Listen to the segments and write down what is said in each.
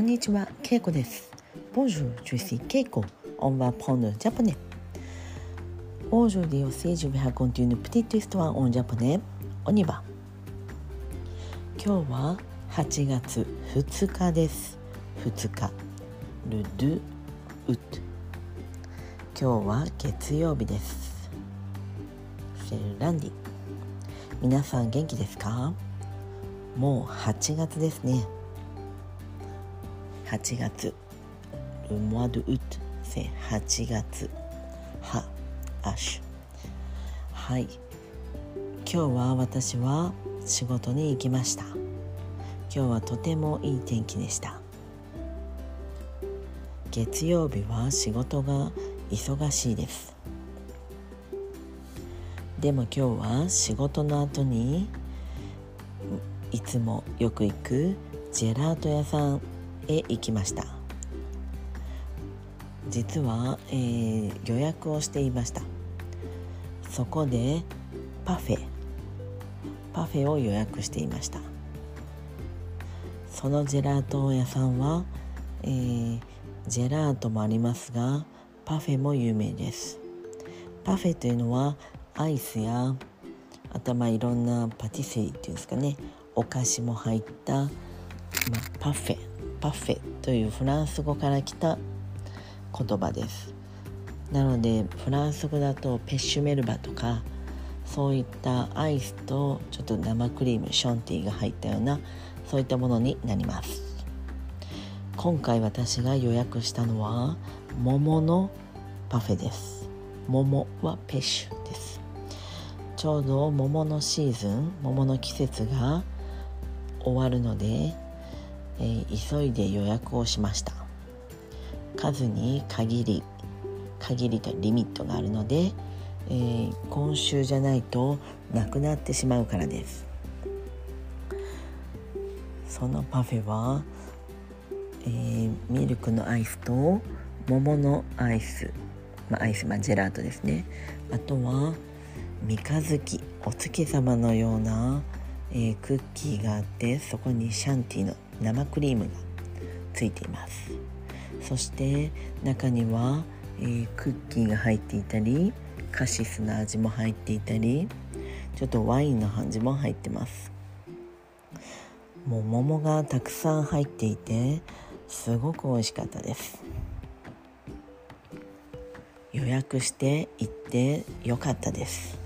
こんにちは、ケイコです。Bonjour, je suis Keiko. On va prendre le japonais. Aujourd'hui aussi, je vais raconter une petite histoire en japonais. On y va. 今日は8月2日です。2日。Le 2 août。今日は月曜日です。C'est lundi。皆さん元気ですかもう8月ですね。8月。Le mois de août c'est 8月。はアッシュはい。今日は私は仕事に行きました。今日はとてもいい天気でした。月曜日は仕事が忙しいです。でも今日は仕事の後にいつもよく行くジェラート屋さん。へ行きました。実は、えー、予約をしていました。そこでパフェ。パフェを予約していました。そのジェラート屋さんは、えー、ジェラートもありますがパフェも有名です。パフェというのはアイスやあとまあいろんなパティセリっていうんですかね。お菓子も入った、ま、パフェ。パフェというフランス語から来た言葉です。なのでフランス語だとペッシュメルバとかそういったアイスとちょっと生クリームションティーが入ったようなそういったものになります。今回私が予約したのは桃のパフェです。桃はペッシュです。ちょうど桃のシーズン桃の季節が終わるのでえー、急いで予約をしました。数に限り限りとリミットがあるので、えー、今週じゃないとなくなってしまうからです。そのパフェは、えー、ミルクのアイスと桃のアイス、まあ、アイス、まあ、ジェラートですね。あとは三日月お月様のような、えー、クッキーがあってそこにシャンティの生クリームがついています。そして中には、えー、クッキーが入っていたりカシスの味も入っていたりちょっとワインの味も入ってます。もう桃がたくさん入っていてすごく美味しかったです。予約して行ってよかったです。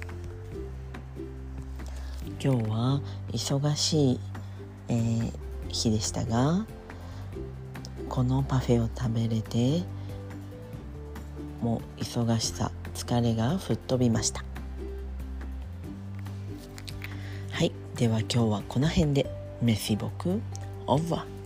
今日は忙しい、えー、日でしたがこのパフェを食べれてもう忙しさ疲れが吹っ飛びました。はい。では今日はこの辺で。メシボクオーバー。